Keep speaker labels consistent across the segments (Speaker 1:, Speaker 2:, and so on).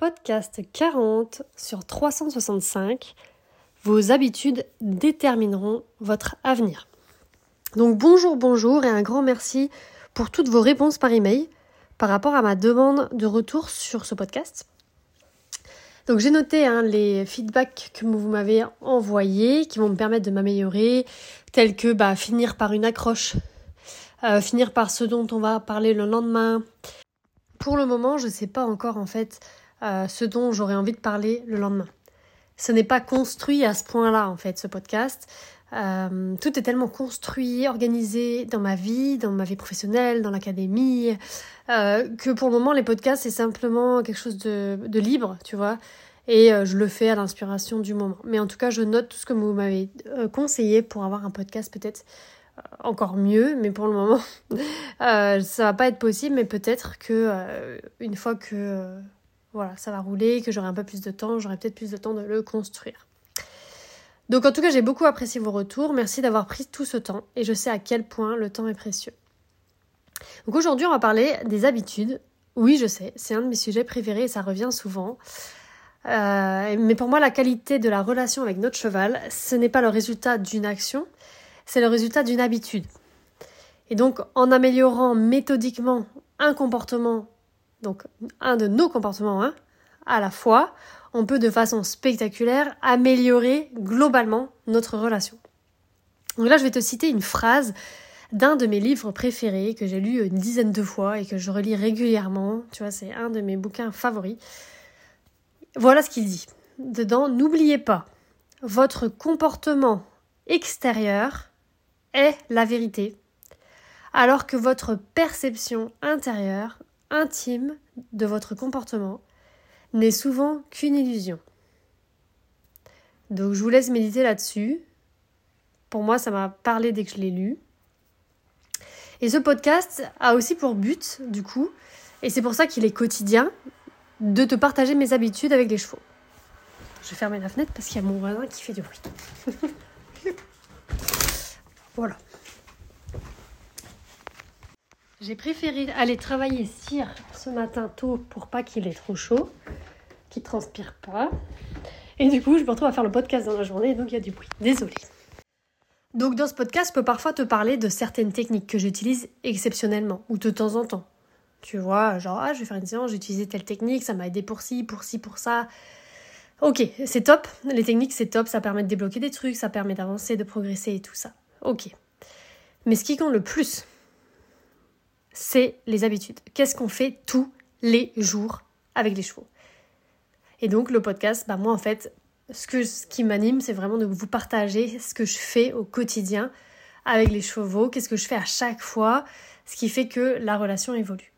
Speaker 1: Podcast 40 sur 365. Vos habitudes détermineront votre avenir. Donc bonjour, bonjour et un grand merci pour toutes vos réponses par email par rapport à ma demande de retour sur ce podcast. Donc j'ai noté hein, les feedbacks que vous m'avez envoyés qui vont me permettre de m'améliorer, tels que bah, finir par une accroche, euh, finir par ce dont on va parler le lendemain. Pour le moment, je ne sais pas encore en fait euh, ce dont j'aurais envie de parler le lendemain. Ce n'est pas construit à ce point-là en fait ce podcast. Euh, tout est tellement construit, organisé dans ma vie, dans ma vie professionnelle, dans l'académie, euh, que pour le moment les podcasts c'est simplement quelque chose de, libre, tu vois. Et euh, je le fais à l'inspiration du moment. Mais en tout cas, je note tout ce que vous m'avez euh, conseillé pour avoir un podcast peut-être euh, encore mieux. Mais pour le moment, ça va pas être possible. Mais peut-être que une fois que voilà, ça va rouler, que j'aurai un peu plus de temps, j'aurai peut-être plus de temps de le construire. Donc en tout cas, j'ai beaucoup apprécié vos retours. Merci d'avoir pris tout ce temps et je sais à quel point le temps est précieux. Donc aujourd'hui, on va parler des habitudes. Oui, je sais, c'est un de mes sujets préférés et ça revient souvent. Euh, mais pour moi, la qualité de la relation avec notre cheval, ce n'est pas le résultat d'une action, c'est le résultat d'une habitude. Et donc, en améliorant méthodiquement un comportement, donc un de nos comportements hein, à la fois, on peut de façon spectaculaire améliorer globalement notre relation. Donc là, je vais te citer une phrase d'un de mes livres préférés que j'ai lu une dizaine de fois et que je relis régulièrement. Tu vois, c'est un de mes bouquins favoris. Voilà ce qu'il dit. Dedans, n'oubliez pas, votre comportement extérieur est la vérité, alors que votre perception intérieure, intime de votre comportement, n'est souvent qu'une illusion. Donc je vous laisse méditer là-dessus. Pour moi, ça m'a parlé dès que je l'ai lu. Et ce podcast a aussi pour but, du coup, et c'est pour ça qu'il est quotidien, de te partager mes habitudes avec les chevaux. Je vais fermer la fenêtre parce qu'il y a mon voisin qui fait du bruit. voilà. J'ai préféré aller travailler cire ce matin tôt pour pas qu'il ait trop chaud, qu'il transpire pas. Et du coup, je me retrouve à faire le podcast dans la journée, donc il y a du bruit. Désolée. Donc dans ce podcast, je peux parfois te parler de certaines techniques que j'utilise exceptionnellement ou de temps en temps. Tu vois, genre, ah, je vais faire une séance, j'ai utilisé telle technique, ça m'a aidé pour ci, pour ci, pour ça. Ok, c'est top. Les techniques, c'est top, ça permet de débloquer des trucs, ça permet d'avancer, de progresser et tout ça. Ok. Mais ce qui compte le plus, c'est les habitudes. Qu'est-ce qu'on fait tous les jours avec les chevaux? Et donc le podcast, bah moi en fait, ce, ce qui m'anime, c'est vraiment de vous partager ce que je fais au quotidien avec les chevaux, qu'est-ce que je fais à chaque fois, ce qui fait que la relation évolue.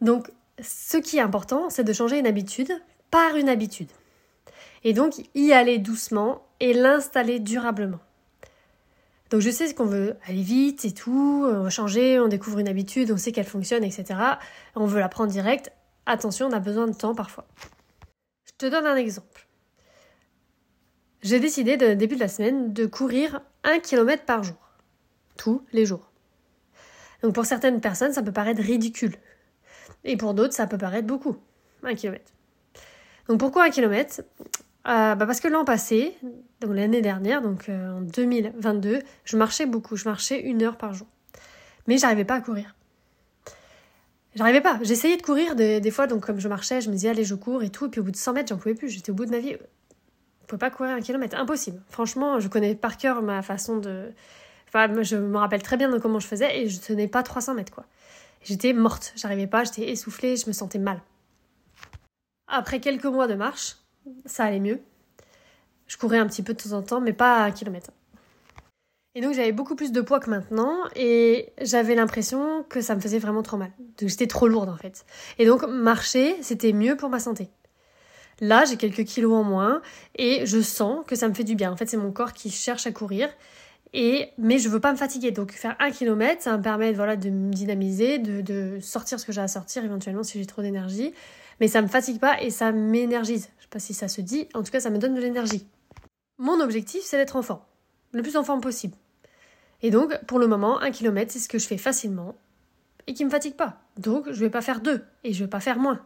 Speaker 1: Donc ce qui est important, c'est de changer une habitude par une habitude. Et donc y aller doucement et l'installer durablement. Donc je sais qu'on veut aller vite et tout, on veut changer, on découvre une habitude, on sait qu'elle fonctionne, etc. On veut la prendre direct. Attention, on a besoin de temps parfois. Je te donne un exemple. J'ai décidé, de, début de la semaine, de courir un kilomètre par jour. Tous les jours. Donc pour certaines personnes, ça peut paraître ridicule. Et pour d'autres, ça peut paraître beaucoup. Un kilomètre. Donc pourquoi un kilomètre? Euh, bah Parce que l'an passé, donc l'année dernière, donc euh, en 2022, je marchais beaucoup. Je marchais une heure par jour. Mais j'arrivais pas à courir. J'arrivais pas. J'essayais de courir des, fois, donc comme je marchais, je me disais allez, je cours et tout. Et puis au bout de 100 mètres, j'en pouvais plus. J'étais au bout de ma vie. Je pouvais pas courir un kilomètre. Impossible. Franchement, je connais par cœur ma façon de. Enfin, je me rappelle très bien de comment je faisais et je tenais pas 300 mètres, quoi. J'étais morte. J'arrivais pas, j'étais essoufflée, je me sentais mal. Après quelques mois de marche, ça allait mieux. Je courais un petit peu de temps en temps, mais pas à kilomètre. Et donc j'avais beaucoup plus de poids que maintenant et j'avais l'impression que ça me faisait vraiment trop mal. Donc j'étais trop lourde en fait. Et donc marcher, c'était mieux pour ma santé. Là, j'ai quelques kilos en moins et je sens que ça me fait du bien. En fait, c'est mon corps qui cherche à courir. Et, mais je veux pas me fatiguer. Donc faire un kilomètre, ça me permet voilà, de me dynamiser, de, de sortir ce que j'ai à sortir éventuellement si j'ai trop d'énergie mais ça me fatigue pas et ça m'énergise. Sais pas si ça se dit, en tout cas ça me donne de l'énergie. Mon objectif c'est d'être en forme, le plus en forme possible. Et donc pour le moment, un kilomètre c'est ce que je fais facilement et qui me fatigue pas. Donc je vais pas faire deux et je vais pas faire moins.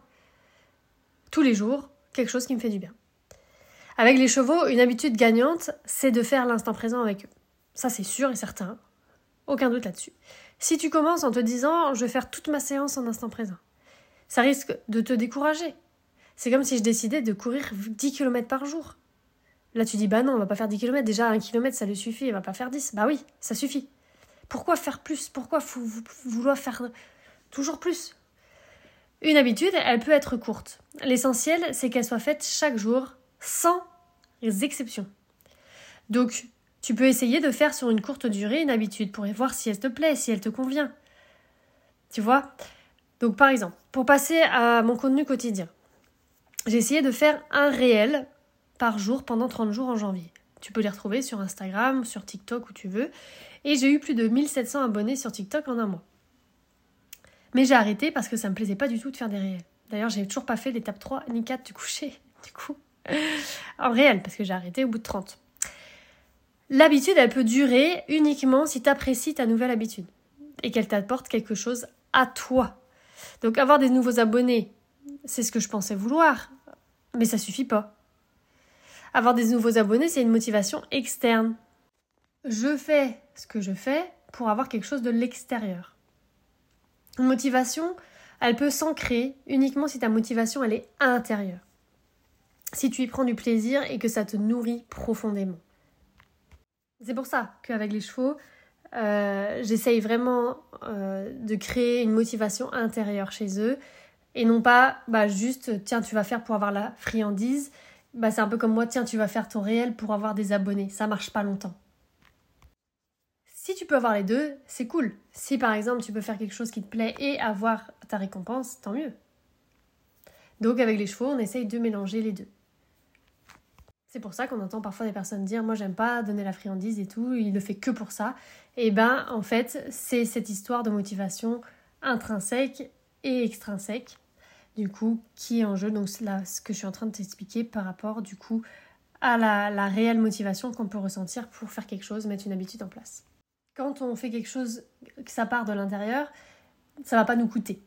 Speaker 1: tous les jours quelque chose qui me fait du bien. Avec les chevaux, une habitude gagnante, c'est de faire l'instant présent avec eux. Ça, c'est sûr et certain. Aucun doute là-dessus. Si tu commences en te disant je vais faire toute ma séance en instant présent, ça risque de te décourager. C'est comme si je décidais de courir 10 km par jour. Là, tu dis bah non, on va pas faire 10 km. Déjà, un km, ça lui suffit, on va pas faire 10. Bah oui, ça suffit. Pourquoi faire plus? Pourquoi vouloir faire toujours plus? Une habitude, elle peut être courte. L'essentiel, c'est qu'elle soit faite chaque jour, sans exceptions. Donc, tu peux essayer de faire sur une courte durée une habitude pour voir si elle te plaît, si elle te convient. Tu vois? Donc, par exemple, pour passer à mon contenu quotidien, j'ai essayé de faire un réel par jour pendant 30 jours en janvier. Tu peux les retrouver sur Instagram, sur TikTok, où tu veux. Et j'ai eu plus de 1700 abonnés sur TikTok en un mois. Mais j'ai arrêté parce que ça me plaisait pas du tout de faire des réels. D'ailleurs, j'ai toujours pas fait l'étape 3 ni 4 du coucher. Du coup, en réel, parce que j'ai arrêté au bout de 30. L'habitude, elle peut durer uniquement si tu apprécies ta nouvelle habitude et qu'elle t'apporte quelque chose à toi. Donc avoir des nouveaux abonnés, c'est ce que je pensais vouloir, mais ça suffit pas. Avoir des nouveaux abonnés, c'est une motivation externe. Je fais ce que je fais pour avoir quelque chose de l'extérieur. Une motivation, elle peut s'ancrer uniquement si ta motivation, elle est intérieure si tu y prends du plaisir et que ça te nourrit profondément. C'est pour ça qu'avec les chevaux, euh, j'essaye vraiment euh, de créer une motivation intérieure chez eux et non pas bah, juste tiens tu vas faire pour avoir la friandise. Bah, c'est un peu comme moi tiens tu vas faire ton réel pour avoir des abonnés. Ça marche pas longtemps. Si tu peux avoir les deux, c'est cool. Si par exemple tu peux faire quelque chose qui te plaît et avoir ta récompense, tant mieux. Donc avec les chevaux, on essaye de mélanger les deux. C'est pour ça qu'on entend parfois des personnes dire moi j'aime pas donner la friandise et tout, il le fait que pour ça. Et eh ben en fait c'est cette histoire de motivation intrinsèque et extrinsèque du coup qui est en jeu. Donc là ce que je suis en train de t'expliquer par rapport du coup à la, la réelle motivation qu'on peut ressentir pour faire quelque chose, mettre une habitude en place. Quand on fait quelque chose que ça part de l'intérieur, ça va pas nous coûter.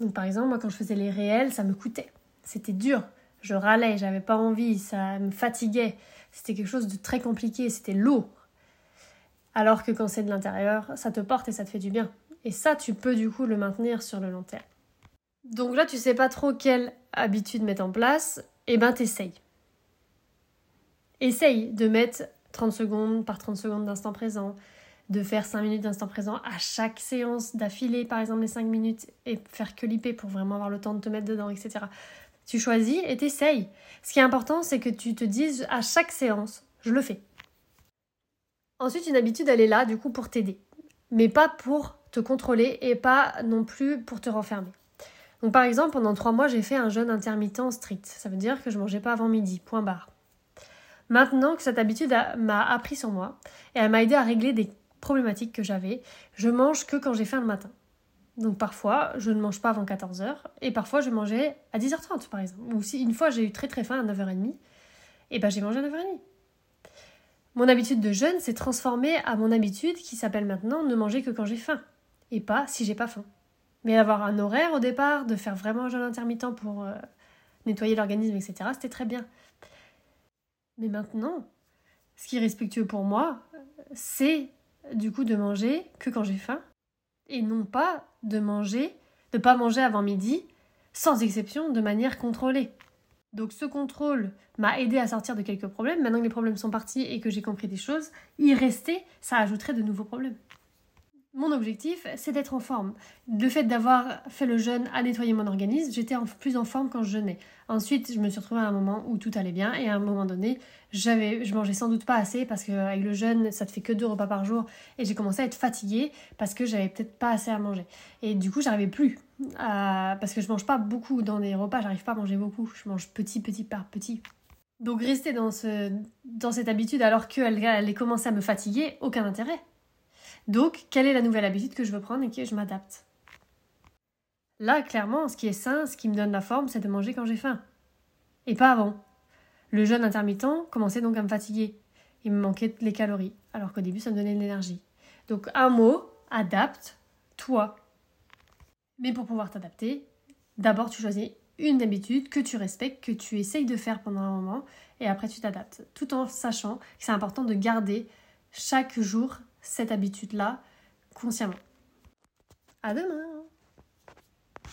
Speaker 1: Donc par exemple moi quand je faisais les réels ça me coûtait. C'était dur je râlais, j'avais pas envie, ça me fatiguait. C'était quelque chose de très compliqué, c'était lourd. Alors que quand c'est de l'intérieur, ça te porte et ça te fait du bien. Et ça, tu peux du coup le maintenir sur le long terme. Donc là, tu sais pas trop quelle habitude mettre en place, et eh ben t'essayes. Essaye de mettre 30 secondes par 30 secondes d'instant présent, de faire 5 minutes d'instant présent à chaque séance d'affilée, par exemple les 5 minutes, et faire que l'IP pour vraiment avoir le temps de te mettre dedans, etc. Tu choisis et t'essayes. Ce qui est important, c'est que tu te dises à chaque séance, je le fais. Ensuite, une habitude, elle est là, du coup, pour t'aider. Mais pas pour te contrôler et pas non plus pour te renfermer. Donc, par exemple, pendant trois mois, j'ai fait un jeûne intermittent strict. Ça veut dire que je mangeais pas avant midi, point barre. Maintenant que cette habitude m'a appris sur moi et elle m'a aidé à régler des problématiques que j'avais, je mange que quand j'ai faim le matin. Donc parfois, je ne mange pas avant 14h et parfois je mangeais à 10h30 par exemple. Ou si une fois j'ai eu très très faim à 9h30, et ben j'ai mangé à 9h30. Mon habitude de jeûne s'est transformée à mon habitude qui s'appelle maintenant ne manger que quand j'ai faim et pas si j'ai pas faim. Mais avoir un horaire au départ, de faire vraiment un jeûne intermittent pour euh, nettoyer l'organisme, etc., c'était très bien. Mais maintenant, ce qui est respectueux pour moi, c'est du coup de manger que quand j'ai faim et non pas de manger, de pas manger avant midi, sans exception, de manière contrôlée. Donc ce contrôle m'a aidé à sortir de quelques problèmes. Maintenant que les problèmes sont partis et que j'ai compris des choses, y rester, ça ajouterait de nouveaux problèmes. Mon objectif, c'est d'être en forme. Le fait d'avoir fait le jeûne à nettoyer mon organisme, j'étais plus en forme quand je jeûnais. Ensuite, je me suis retrouvée à un moment où tout allait bien et à un moment donné, j'avais, je mangeais sans doute pas assez parce qu'avec le jeûne, ça te fait que deux repas par jour et j'ai commencé à être fatiguée parce que j'avais peut-être pas assez à manger. Et du coup, j'arrivais plus parce que je mange pas beaucoup dans des repas, j'arrive pas à manger beaucoup. Je mange petit, petit par petit. Donc rester dans, ce, dans cette habitude alors qu'elle elle commencé à me fatiguer, aucun intérêt. Donc, quelle est la nouvelle habitude que je veux prendre et que je m'adapte? Là, clairement, ce qui est sain, ce qui me donne la forme, c'est de manger quand j'ai faim. Et pas avant. Le jeûne intermittent commençait donc à me fatiguer. Il me manquait les calories, alors qu'au début, ça me donnait de l'énergie. Donc, un mot, adapte-toi. Mais pour pouvoir t'adapter, d'abord, tu choisis une habitude que tu respectes, que tu essayes de faire pendant un moment et après tu t'adaptes. Tout en sachant que c'est important de garder chaque jour cette habitude-là consciemment. À demain